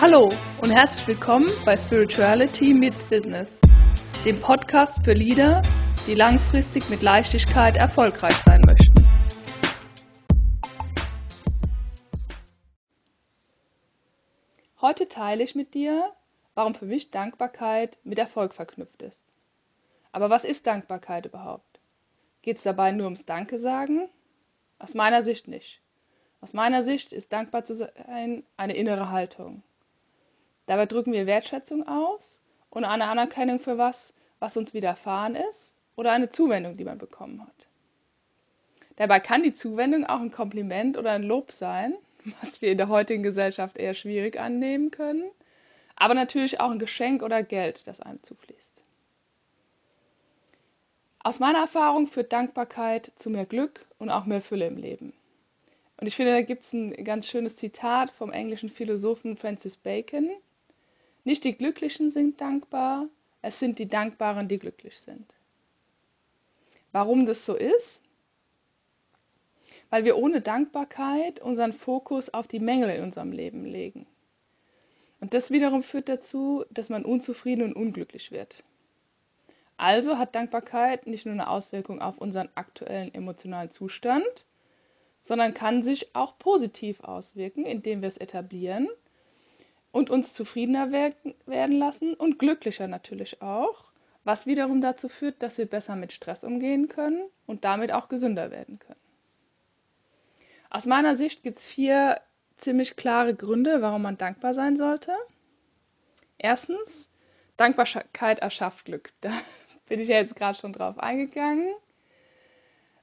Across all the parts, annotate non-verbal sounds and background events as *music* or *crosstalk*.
Hallo und herzlich willkommen bei Spirituality Meets Business, dem Podcast für Leader, die langfristig mit Leichtigkeit erfolgreich sein möchten. Heute teile ich mit dir, warum für mich Dankbarkeit mit Erfolg verknüpft ist. Aber was ist Dankbarkeit überhaupt? Geht es dabei nur ums Danke sagen? Aus meiner Sicht nicht. Aus meiner Sicht ist dankbar zu sein eine innere Haltung. Dabei drücken wir Wertschätzung aus und eine Anerkennung für was, was uns widerfahren ist oder eine Zuwendung, die man bekommen hat. Dabei kann die Zuwendung auch ein Kompliment oder ein Lob sein, was wir in der heutigen Gesellschaft eher schwierig annehmen können, aber natürlich auch ein Geschenk oder Geld, das einem zufließt. Aus meiner Erfahrung führt Dankbarkeit zu mehr Glück und auch mehr Fülle im Leben. Und ich finde, da gibt es ein ganz schönes Zitat vom englischen Philosophen Francis Bacon. Nicht die Glücklichen sind dankbar, es sind die Dankbaren, die glücklich sind. Warum das so ist? Weil wir ohne Dankbarkeit unseren Fokus auf die Mängel in unserem Leben legen. Und das wiederum führt dazu, dass man unzufrieden und unglücklich wird. Also hat Dankbarkeit nicht nur eine Auswirkung auf unseren aktuellen emotionalen Zustand, sondern kann sich auch positiv auswirken, indem wir es etablieren und uns zufriedener werden lassen und glücklicher natürlich auch, was wiederum dazu führt, dass wir besser mit Stress umgehen können und damit auch gesünder werden können. Aus meiner Sicht gibt es vier ziemlich klare Gründe, warum man dankbar sein sollte. Erstens, Dankbarkeit erschafft Glück. *laughs* Da bin ich ja jetzt gerade schon drauf eingegangen.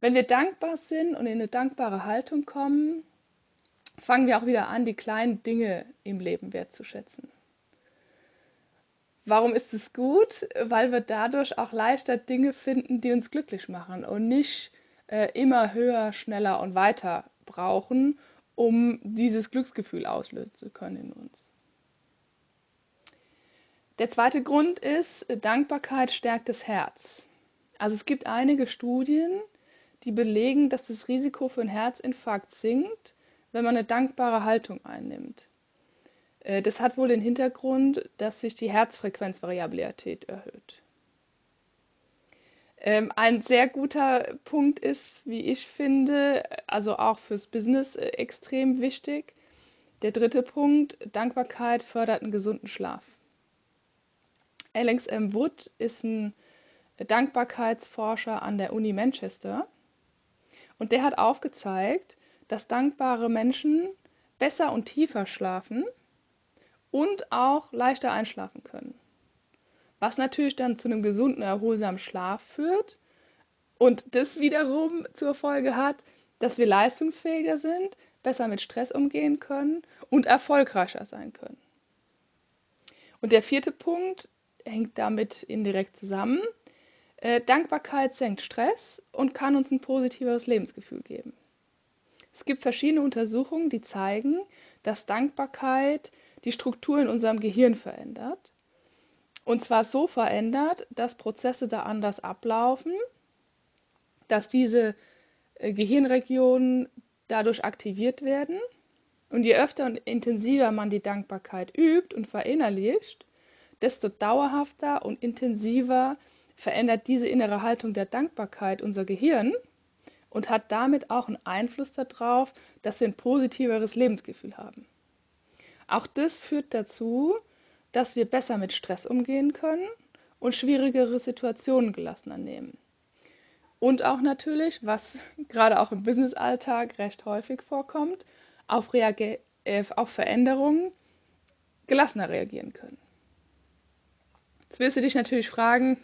Wenn wir dankbar sind und in eine dankbare Haltung kommen, fangen wir auch wieder an, die kleinen Dinge im Leben wertzuschätzen. Warum ist es gut? Weil wir dadurch auch leichter Dinge finden, die uns glücklich machen und nicht äh, immer höher, schneller und weiter brauchen, um dieses Glücksgefühl auslösen zu können in uns. Der zweite Grund ist, Dankbarkeit stärkt das Herz. Also es gibt einige Studien, die belegen, dass das Risiko für einen Herzinfarkt sinkt, wenn man eine dankbare Haltung einnimmt. Äh, das hat wohl den Hintergrund, dass sich die Herzfrequenzvariabilität erhöht. Ähm, ein sehr guter Punkt ist, wie ich finde, also auch fürs Business äh, extrem wichtig. Der dritte Punkt, Dankbarkeit fördert einen gesunden Schlaf. Alex M. Wood ist ein Dankbarkeitsforscher an der Uni Manchester und der hat aufgezeigt, dass dankbare Menschen besser und tiefer schlafen und auch leichter einschlafen können. Was natürlich dann zu einem gesunden, erholsamen Schlaf führt und das wiederum zur Folge hat, dass wir leistungsfähiger sind, besser mit Stress umgehen können und erfolgreicher sein können. Und der vierte Punkt hängt damit indirekt zusammen. Äh, Dankbarkeit senkt Stress und kann uns ein positiveres Lebensgefühl geben. Es gibt verschiedene Untersuchungen, die zeigen, dass Dankbarkeit die Struktur in unserem Gehirn verändert. Und zwar so verändert, dass Prozesse da anders ablaufen, dass diese äh, Gehirnregionen dadurch aktiviert werden. Und je öfter und intensiver man die Dankbarkeit übt und verinnerlicht, desto dauerhafter und intensiver verändert diese innere Haltung der Dankbarkeit unser Gehirn und hat damit auch einen Einfluss darauf, dass wir ein positiveres Lebensgefühl haben. Auch das führt dazu, dass wir besser mit Stress umgehen können und schwierigere Situationen gelassener nehmen. Und auch natürlich, was gerade auch im Businessalltag recht häufig vorkommt, auf, Reage äh, auf Veränderungen gelassener reagieren können. Jetzt wirst du dich natürlich fragen,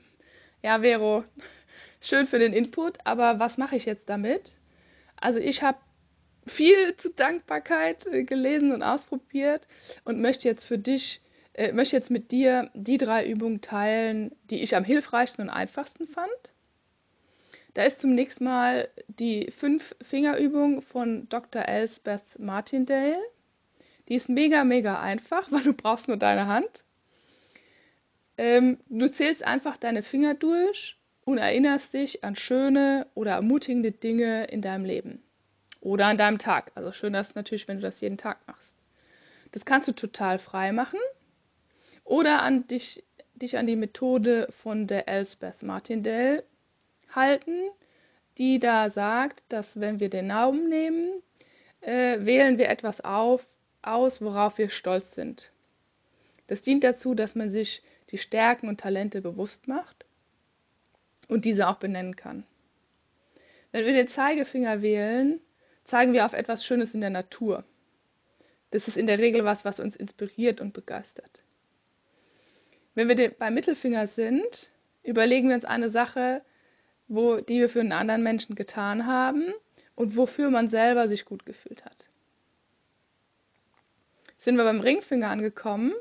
ja, Vero, schön für den Input, aber was mache ich jetzt damit? Also ich habe viel zu Dankbarkeit äh, gelesen und ausprobiert und möchte jetzt für dich, äh, möchte jetzt mit dir die drei Übungen teilen, die ich am hilfreichsten und einfachsten fand. Da ist zunächst mal die Fünf-Finger-Übung von Dr. Elspeth Martindale. Die ist mega, mega einfach, *laughs* weil du brauchst nur deine Hand. Ähm, du zählst einfach deine Finger durch und erinnerst dich an schöne oder ermutigende Dinge in deinem Leben oder an deinem Tag. Also schön ist natürlich, wenn du das jeden Tag machst. Das kannst du total frei machen oder an dich, dich an die Methode von der Elsbeth Martindale halten, die da sagt, dass wenn wir den Daumen nehmen, äh, wählen wir etwas auf, aus, worauf wir stolz sind. Das dient dazu, dass man sich die Stärken und Talente bewusst macht und diese auch benennen kann. Wenn wir den Zeigefinger wählen, zeigen wir auf etwas Schönes in der Natur. Das ist in der Regel was, was uns inspiriert und begeistert. Wenn wir beim Mittelfinger sind, überlegen wir uns eine Sache, wo, die wir für einen anderen Menschen getan haben und wofür man selber sich gut gefühlt hat. Sind wir beim Ringfinger angekommen,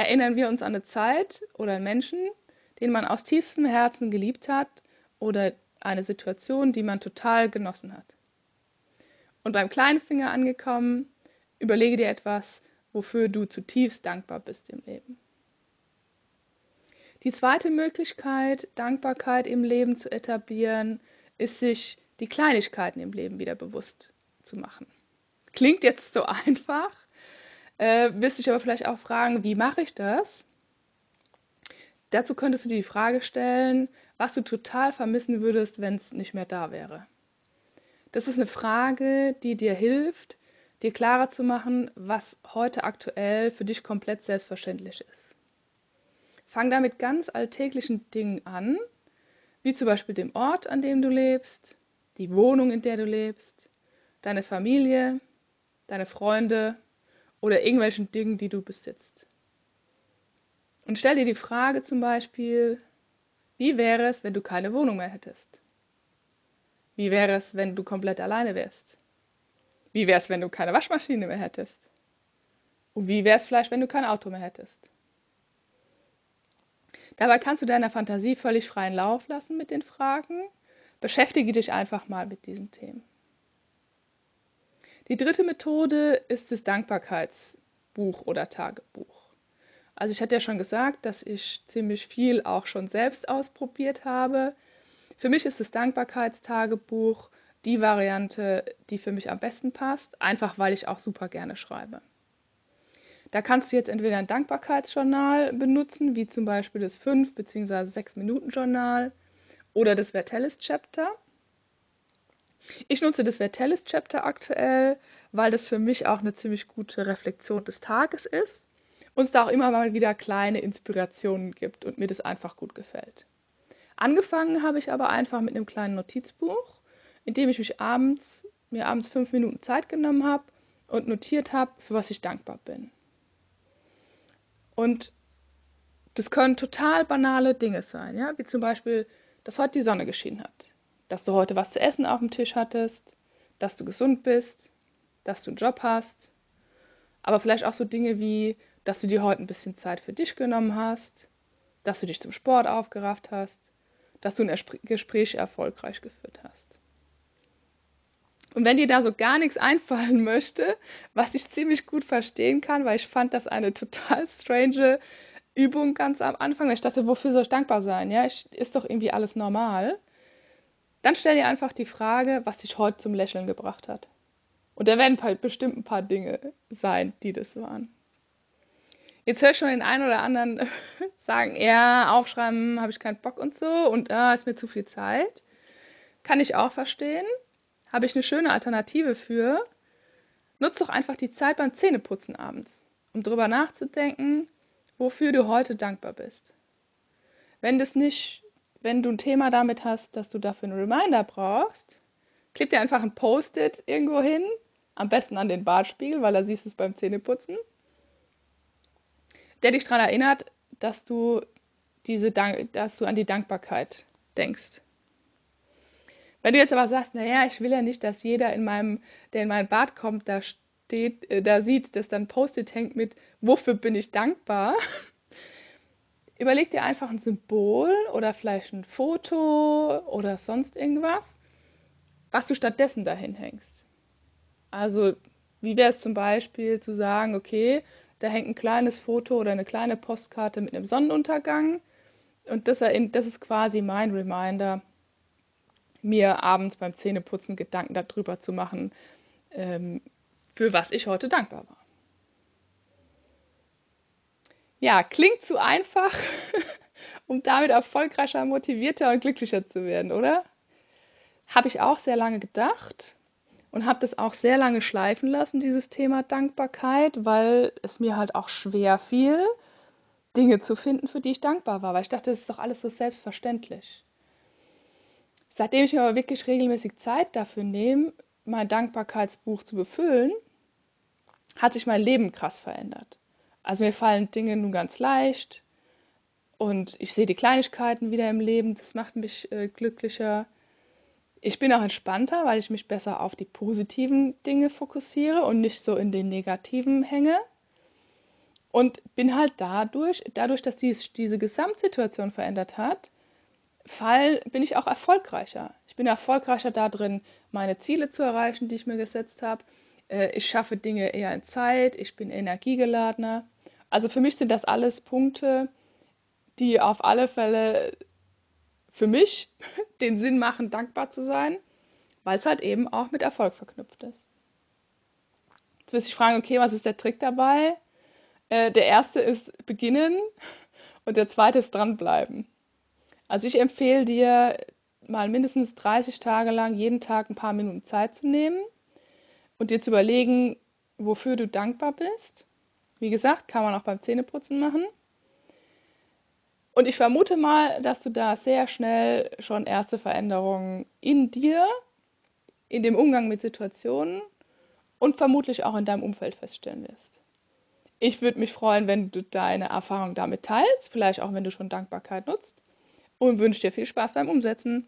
erinnern wir uns an eine Zeit oder einen Menschen, den man aus tiefstem Herzen geliebt hat oder eine Situation, die man total genossen hat. Und beim kleinen Finger angekommen, überlege dir etwas, wofür du zutiefst dankbar bist im Leben. Die zweite Möglichkeit, Dankbarkeit im Leben zu etablieren, ist sich die Kleinigkeiten im Leben wieder bewusst zu machen. Klingt jetzt so *laughs* einfach, äh, wirst dich aber vielleicht auch fragen, wie mache ich das? Dazu könntest du dir die Frage stellen, was du total vermissen würdest, wenn es nicht mehr da wäre. Das ist eine Frage, die dir hilft, dir klarer zu machen, was heute aktuell für dich komplett selbstverständlich ist. Fang da mit ganz alltäglichen Dingen an, wie zum Beispiel dem Ort, an dem du lebst, die Wohnung, in der du lebst, deine Familie, deine Freunde oder irgendwelchen Dingen, die du besitzt. Und stell dir die Frage zum Beispiel, wie wäre es, wenn du keine Wohnung mehr hättest? Wie wäre es, wenn du komplett alleine wärst? Wie wäre es, wenn du keine Waschmaschine mehr hättest? Und wie wäre es vielleicht, wenn du kein Auto mehr hättest? Dabei kannst du deiner Fantasie völlig freien Lauf lassen mit den Fragen. Beschäftige dich einfach mal mit diesen Themen. Die dritte Methode ist das Dankbarkeitsbuch oder Tagebuch. Also ich hatte ja schon gesagt, dass ich ziemlich viel auch schon selbst ausprobiert habe. Für mich ist das Dankbarkeitstagebuch die Variante, die für mich am besten passt, einfach weil ich auch super gerne schreibe. Da kannst du jetzt entweder ein Dankbarkeitsjournal benutzen, wie zum Beispiel das 5- bzw. 6-Minuten-Journal oder das Vertellis Chapter. Ich nutze das Vertellis Chapter aktuell, weil das für mich auch eine ziemlich gute Reflexion des Tages ist und es da auch immer mal wieder kleine Inspirationen gibt und mir das einfach gut gefällt. Angefangen habe ich aber einfach mit einem kleinen Notizbuch, in dem ich mich abends, mir abends fünf Minuten Zeit genommen habe und notiert habe, für was ich dankbar bin. Und das können total banale Dinge sein, ja, wie zum Beispiel, dass heute die Sonne geschienen hat dass du heute was zu essen auf dem Tisch hattest, dass du gesund bist, dass du einen Job hast, aber vielleicht auch so Dinge wie, dass du dir heute ein bisschen Zeit für dich genommen hast, dass du dich zum Sport aufgerafft hast, dass du ein Gespräch erfolgreich geführt hast. Und wenn dir da so gar nichts einfallen *laughs* möchte, was ich ziemlich gut verstehen kann, weil ich fand das eine *laughs* total strange Übung ganz am Anfang, weil ich dachte, wofür soll ich dankbar sein? Ja, ich, ist doch irgendwie alles normal. Dann stell dir einfach die Frage, was dich heute zum Lächeln gebracht hat. Und da werden halt bestimmt ein paar Dinge sein, die das waren. Jetzt höre ich schon den einen oder anderen *laughs* sagen, ja, aufschreiben habe ich keinen Bock und so und ah, ist mir zu viel Zeit. Kann ich auch verstehen. Habe ich eine schöne Alternative für. Nutz doch einfach die Zeit beim Zähneputzen abends, um darüber nachzudenken, wofür du heute dankbar bist. Wenn das nicht wenn du ein Thema damit hast, dass du dafür einen Reminder brauchst, klick dir einfach ein Post-it irgendwo hin, am besten an den Bartspiegel, weil da siehst du es beim Zähneputzen, der dich daran erinnert, dass du, diese Dank dass du an die Dankbarkeit denkst. Wenn du jetzt aber sagst, naja, ich will ja nicht, dass jeder, in meinem, der in mein Bad kommt, da steht, äh, da sieht, dass dann Post-it hängt mit, wofür bin ich dankbar, *laughs* Überleg dir einfach ein Symbol oder vielleicht ein Foto oder sonst irgendwas, was du stattdessen dahin hängst. Also, wie wäre es zum Beispiel zu sagen, okay, da hängt ein kleines Foto oder eine kleine Postkarte mit einem Sonnenuntergang und das, das ist quasi mein Reminder, mir abends beim Zähneputzen Gedanken darüber zu machen, ähm, für was ich heute dankbar war. Ja, klingt zu einfach, *laughs* um damit erfolgreicher, motivierter und glücklicher zu werden, oder? Habe ich auch sehr lange gedacht und habe das auch sehr lange schleifen lassen, dieses Thema Dankbarkeit, weil es mir halt auch schwer fiel, Dinge zu finden, für die ich dankbar war, weil ich dachte, das ist doch alles so selbstverständlich. Seitdem ich mir aber wirklich regelmäßig Zeit dafür nehme, mein Dankbarkeitsbuch zu befüllen, hat sich mein Leben krass verändert. Also mir fallen Dinge nun ganz leicht und ich sehe die Kleinigkeiten wieder im Leben, das macht mich äh, glücklicher. Ich bin auch entspannter, weil ich mich besser auf die positiven Dinge fokussiere und nicht so in den negativen hänge. Und bin halt dadurch, dadurch, dass dies, diese Gesamtsituation verändert hat, Fall bin ich auch erfolgreicher. Ich bin erfolgreicher darin, meine Ziele zu erreichen, die ich mir gesetzt habe. Äh, ich schaffe Dinge eher in Zeit, ich bin energiegeladener. Also für mich sind das alles Punkte, die auf alle Fälle für mich *laughs* den Sinn machen, dankbar zu sein, weil es halt eben auch mit Erfolg verknüpft ist. Jetzt wirst du dich fragen, okay, was ist der Trick dabei? Äh, der erste ist beginnen *laughs* und der zweite ist dranbleiben. Also ich empfehle dir mal mindestens 30 Tage lang jeden Tag ein paar Minuten Zeit zu nehmen und dir zu überlegen, wofür du dankbar bist. Wie gesagt, kann man auch beim Zähneputzen machen. Und ich vermute mal, dass du da sehr schnell schon erste Veränderungen in dir, in dem Umgang mit Situationen und vermutlich auch in deinem Umfeld feststellen wirst. Ich würde mich freuen, wenn du deine Erfahrung damit teilst, vielleicht auch wenn du schon Dankbarkeit nutzt und wünsche dir viel Spaß beim Umsetzen.